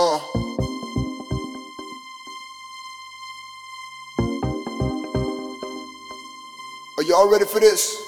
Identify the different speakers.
Speaker 1: Uh. Are y'all ready for this?